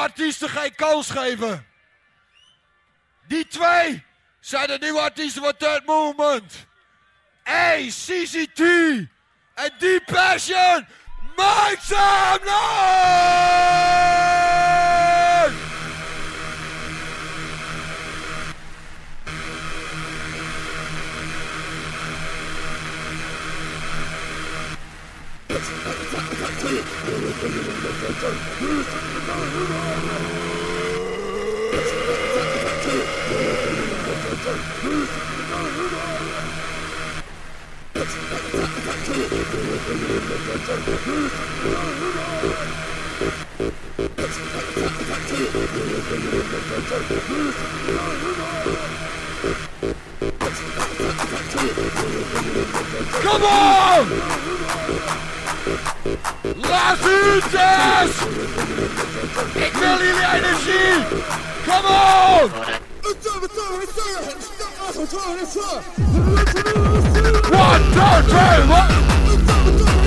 artiesten geen kans geven. Die twee zijn de nieuwe artiesten van Third Movement. CCT en Deep Passion. Some noise! Come on! Ik wil jullie energie! Come on! One, two, three, one!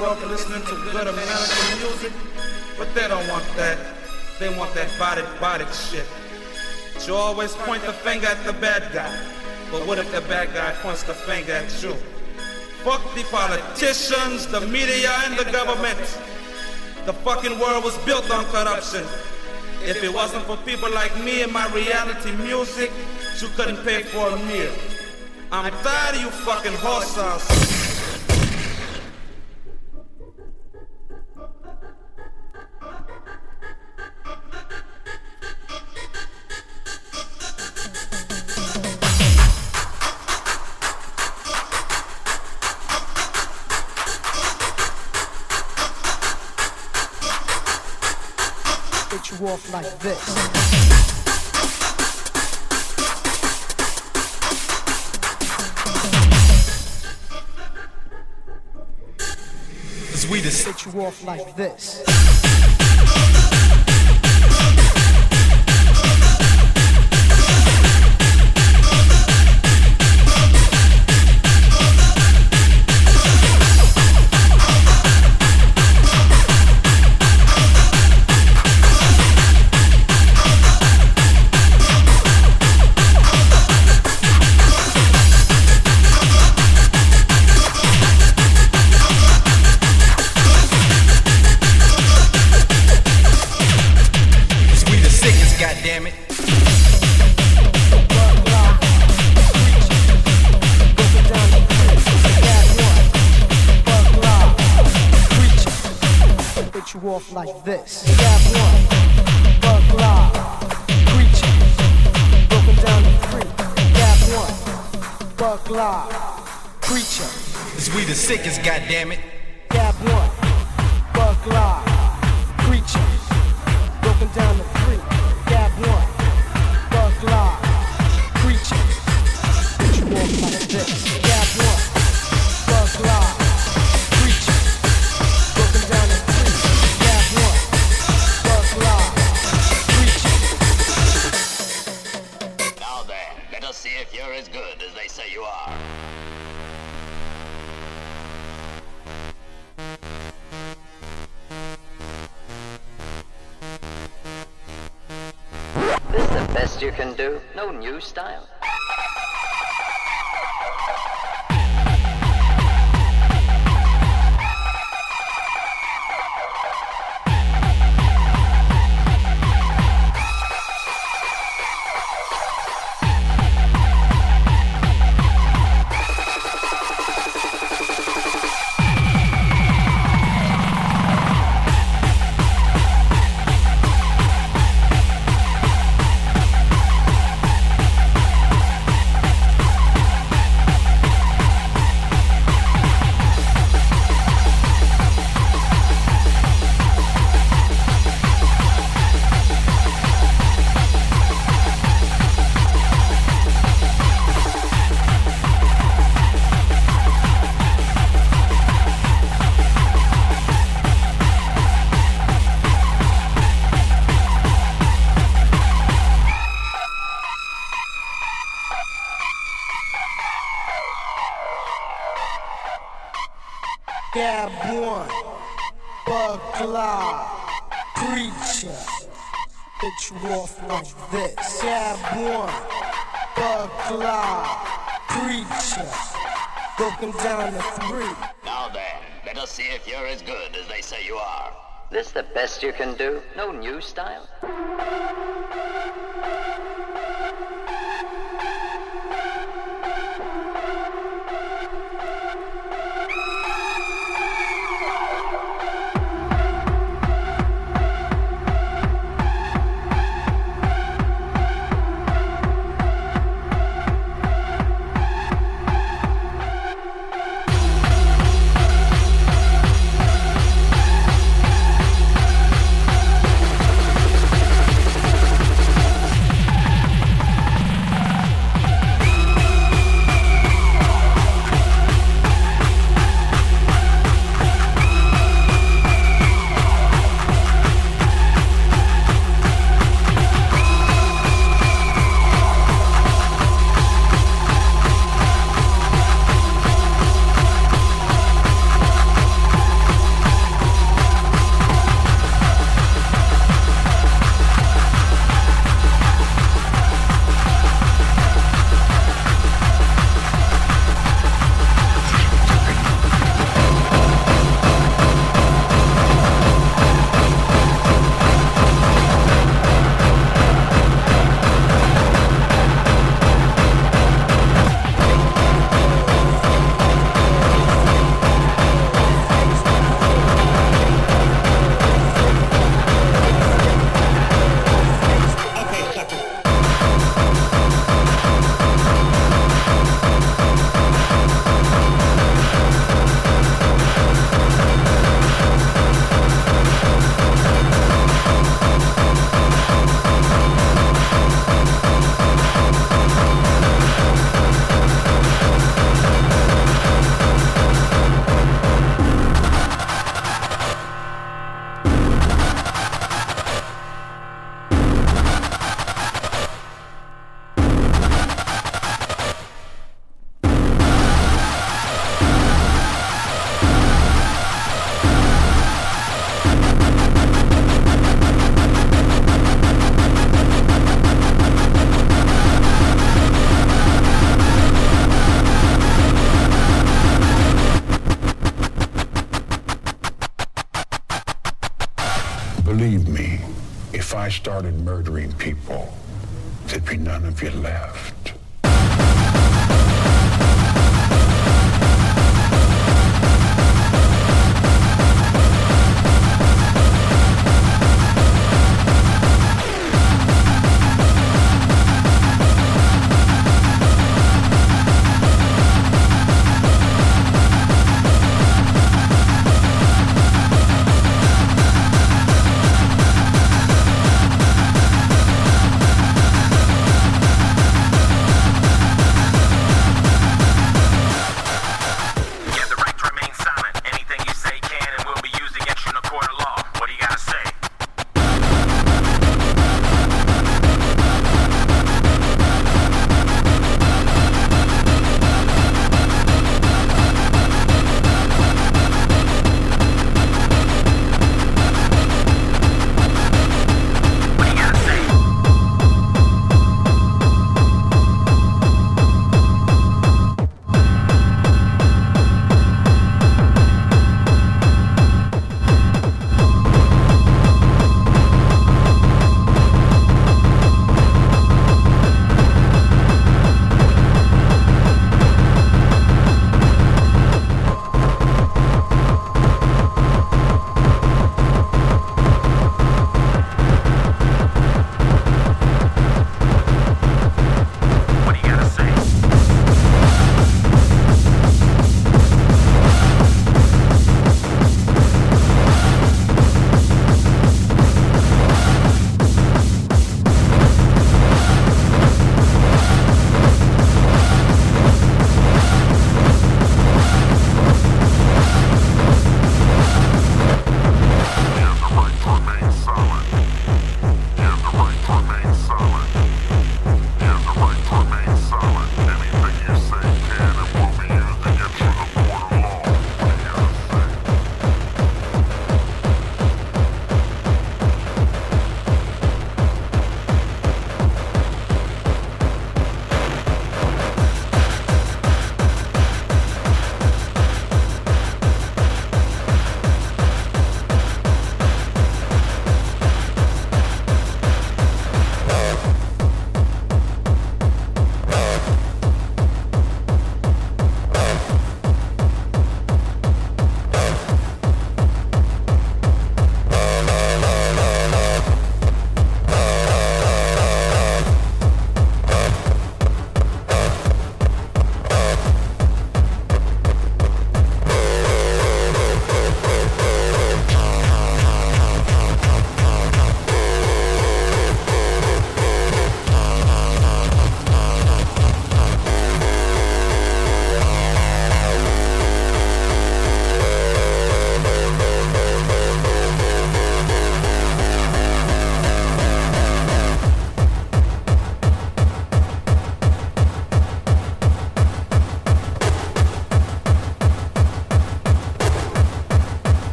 Listening to good American music? But they don't want that. They want that body body shit. You always point the finger at the bad guy. But what if the bad guy points the finger at you? Fuck the politicians, the media, and the government. The fucking world was built on corruption. If it wasn't for people like me and my reality music, you couldn't pay for a meal. I'm tired of you fucking horse Off like this. Sweet as you off like this. style. the Shabuan, Buckla, Preacher. broken down to three. Now then, let us see if you're as good as they say you are. This the best you can do? No new style?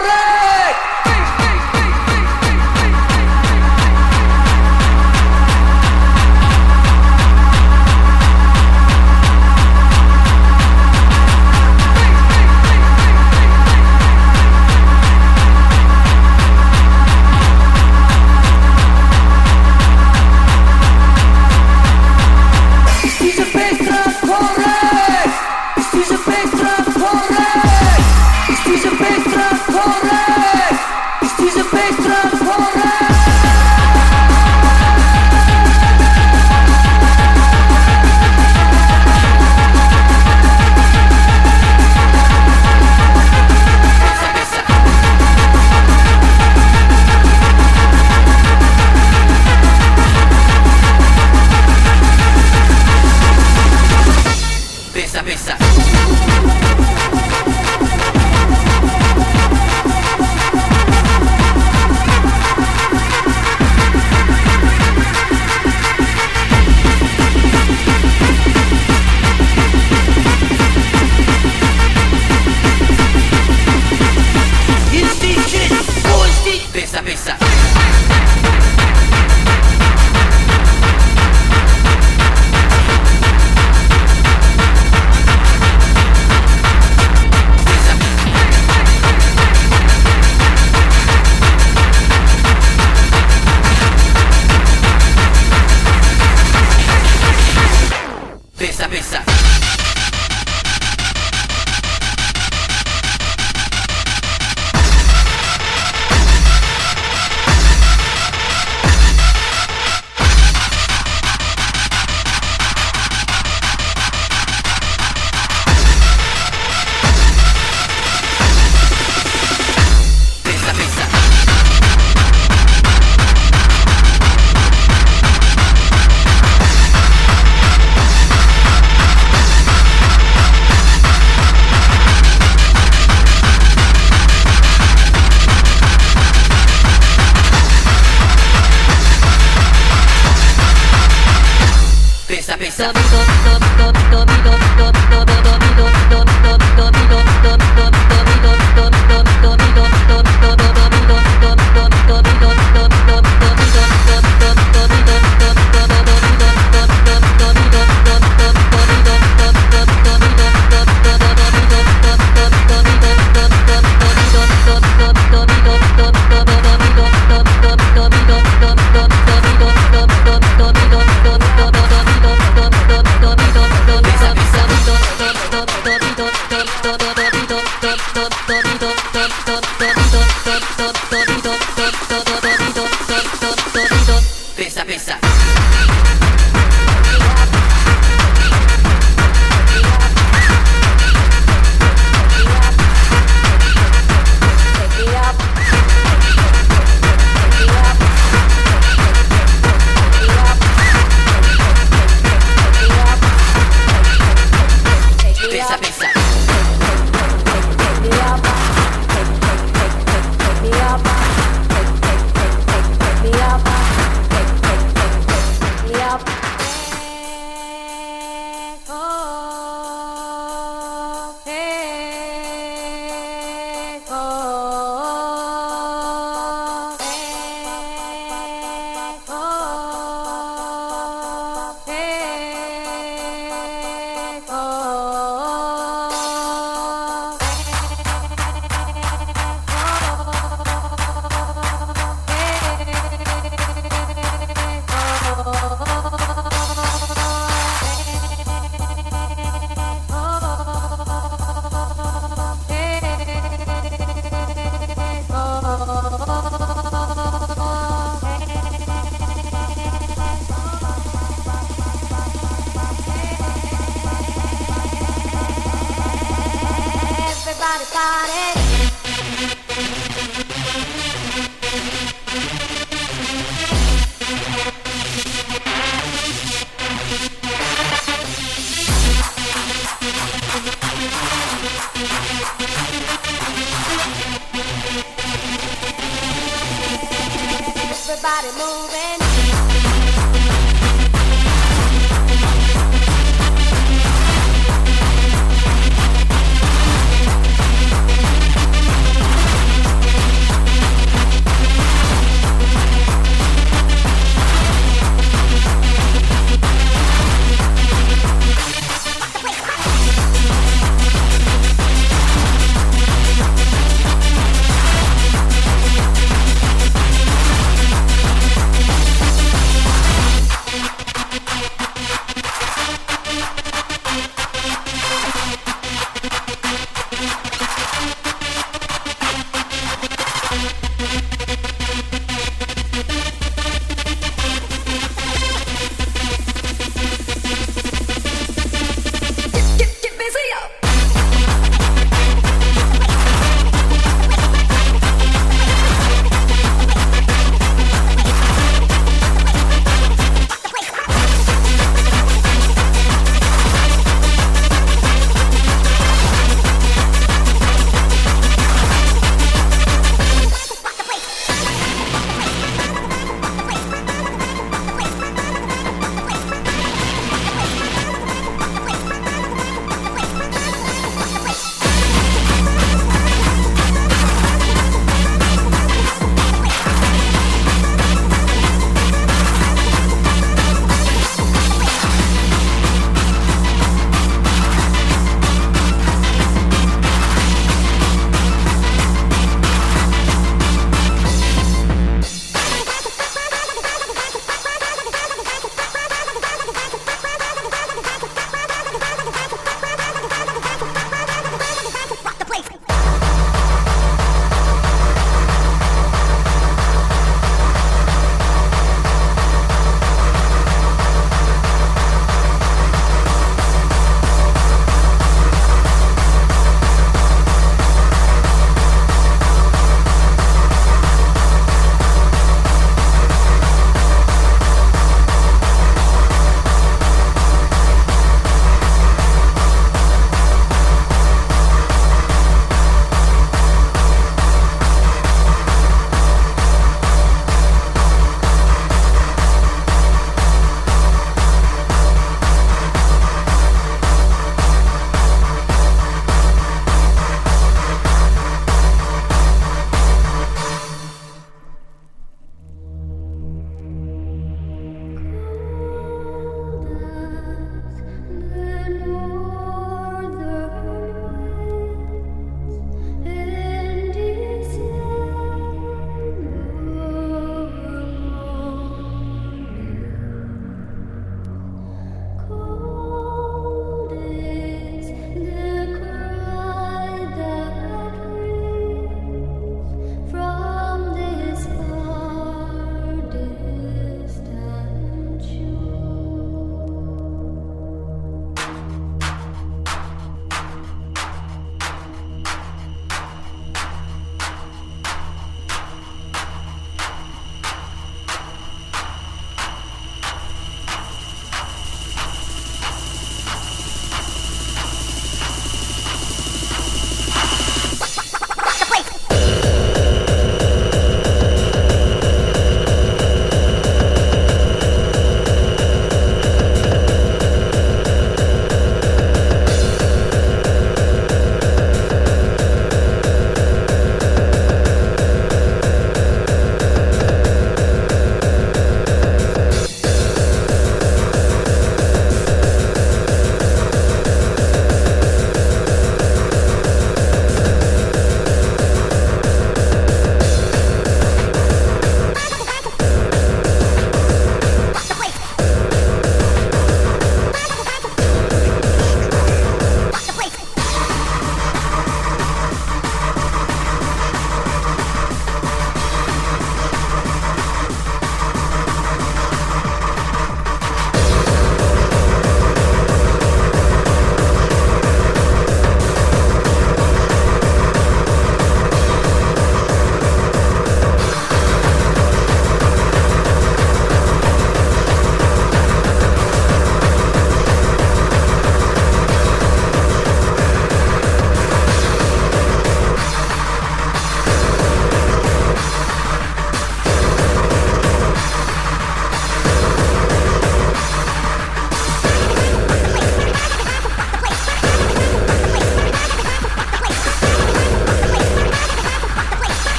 Drum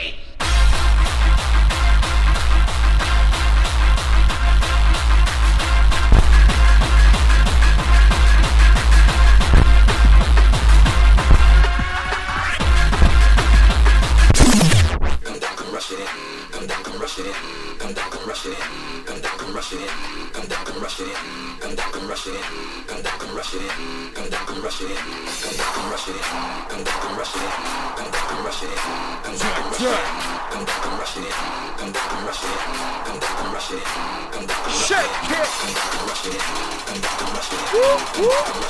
doing Fuck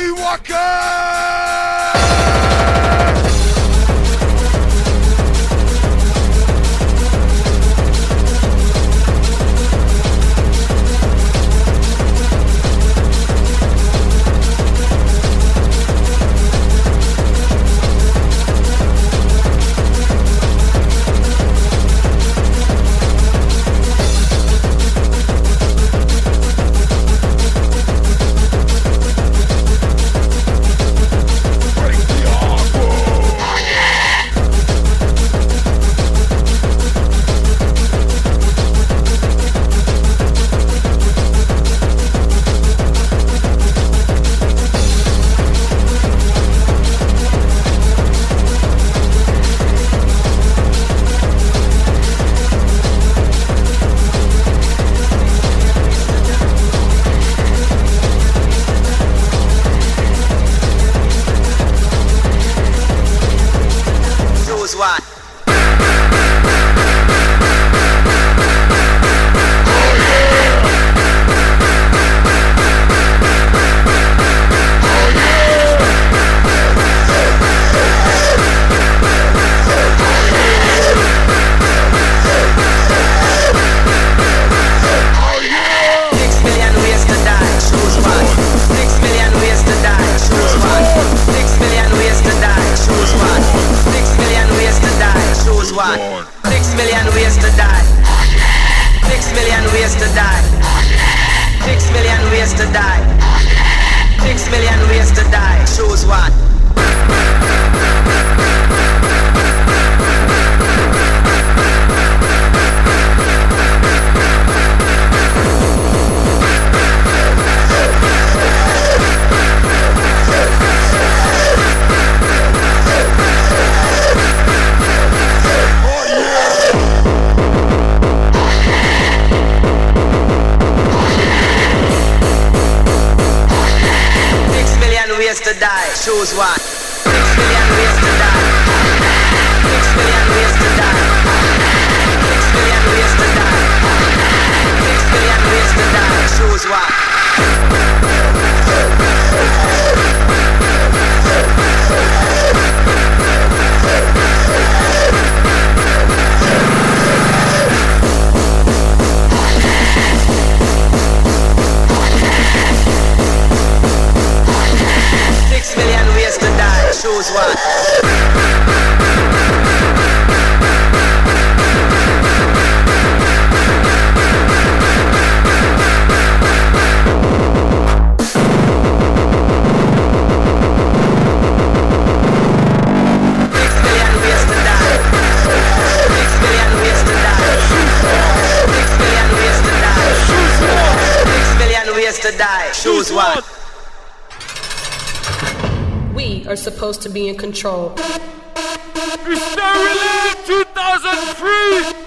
Johnny Walker! knows why. supposed to be in control. It's 2003!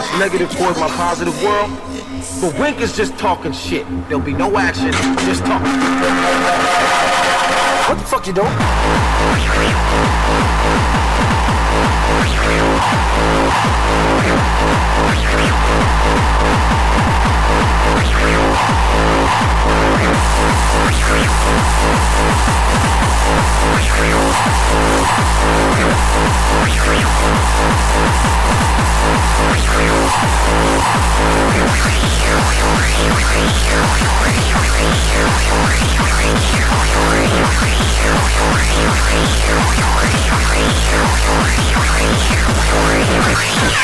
much negative towards my positive world? But Wink is just talking shit. There'll be no action, just talk. What the fuck you doing? Yeah.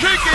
kick it!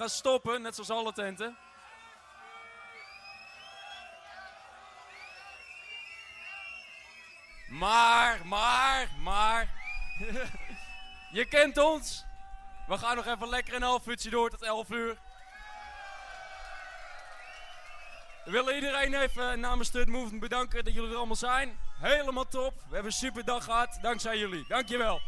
Gaan stoppen, net zoals alle tenten. Maar, maar, maar. Je kent ons. We gaan nog even lekker een half uurtje door tot 11 uur. We willen iedereen even namens Stud Movement bedanken dat jullie er allemaal zijn. Helemaal top. We hebben een super dag gehad. Dankzij jullie. Dankjewel.